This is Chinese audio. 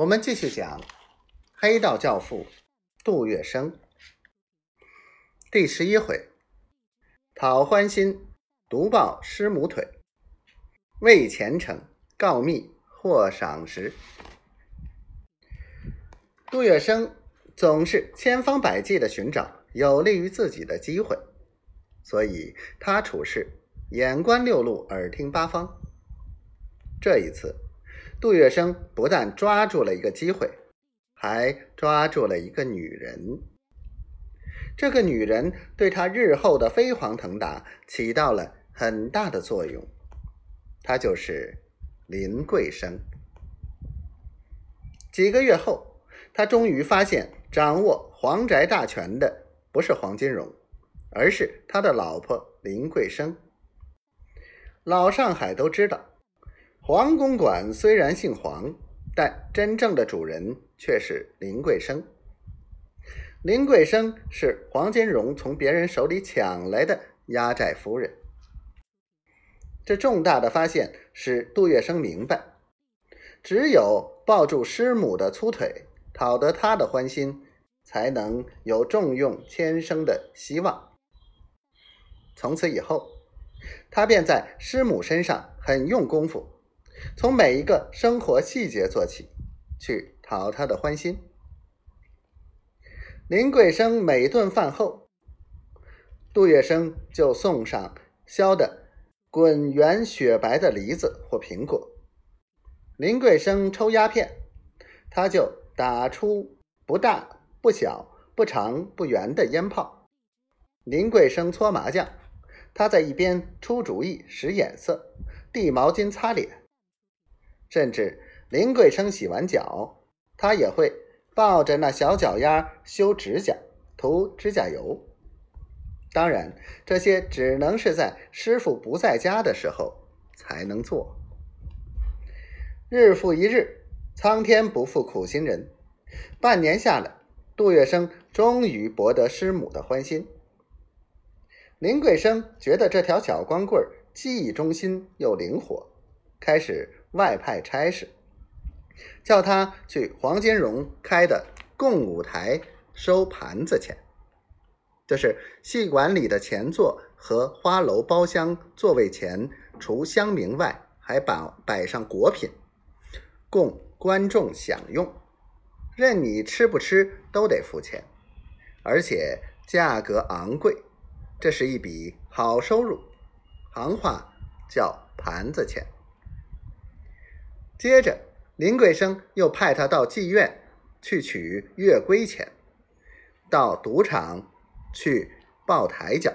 我们继续讲黑道教父杜月笙第十一回：讨欢心，独抱师母腿；为前程，告密获赏识。杜月笙总是千方百计的寻找有利于自己的机会，所以他处事眼观六路，耳听八方。这一次。杜月笙不但抓住了一个机会，还抓住了一个女人。这个女人对他日后的飞黄腾达起到了很大的作用。她就是林桂生。几个月后，他终于发现，掌握黄宅大权的不是黄金荣，而是他的老婆林桂生。老上海都知道。黄公馆虽然姓黄，但真正的主人却是林桂生。林桂生是黄金荣从别人手里抢来的压寨夫人。这重大的发现使杜月笙明白，只有抱住师母的粗腿，讨得她的欢心，才能有重用千生的希望。从此以后，他便在师母身上很用功夫。从每一个生活细节做起，去讨他的欢心。林桂生每顿饭后，杜月笙就送上削的滚圆雪白的梨子或苹果。林桂生抽鸦片，他就打出不大不小、不长不圆的烟泡。林桂生搓麻将，他在一边出主意、使眼色、递毛巾擦脸。甚至林桂生洗完脚，他也会抱着那小脚丫修指甲、涂指甲油。当然，这些只能是在师傅不在家的时候才能做。日复一日，苍天不负苦心人，半年下来，杜月笙终于博得师母的欢心。林桂生觉得这条小光棍技艺忠心又灵活，开始。外派差事，叫他去黄金荣开的共舞台收盘子钱，就是戏馆里的前座和花楼包厢座位前，除香茗外，还摆摆上果品，供观众享用，任你吃不吃都得付钱，而且价格昂贵，这是一笔好收入，行话叫盘子钱。接着，林桂生又派他到妓院去取月归钱，到赌场去报台脚。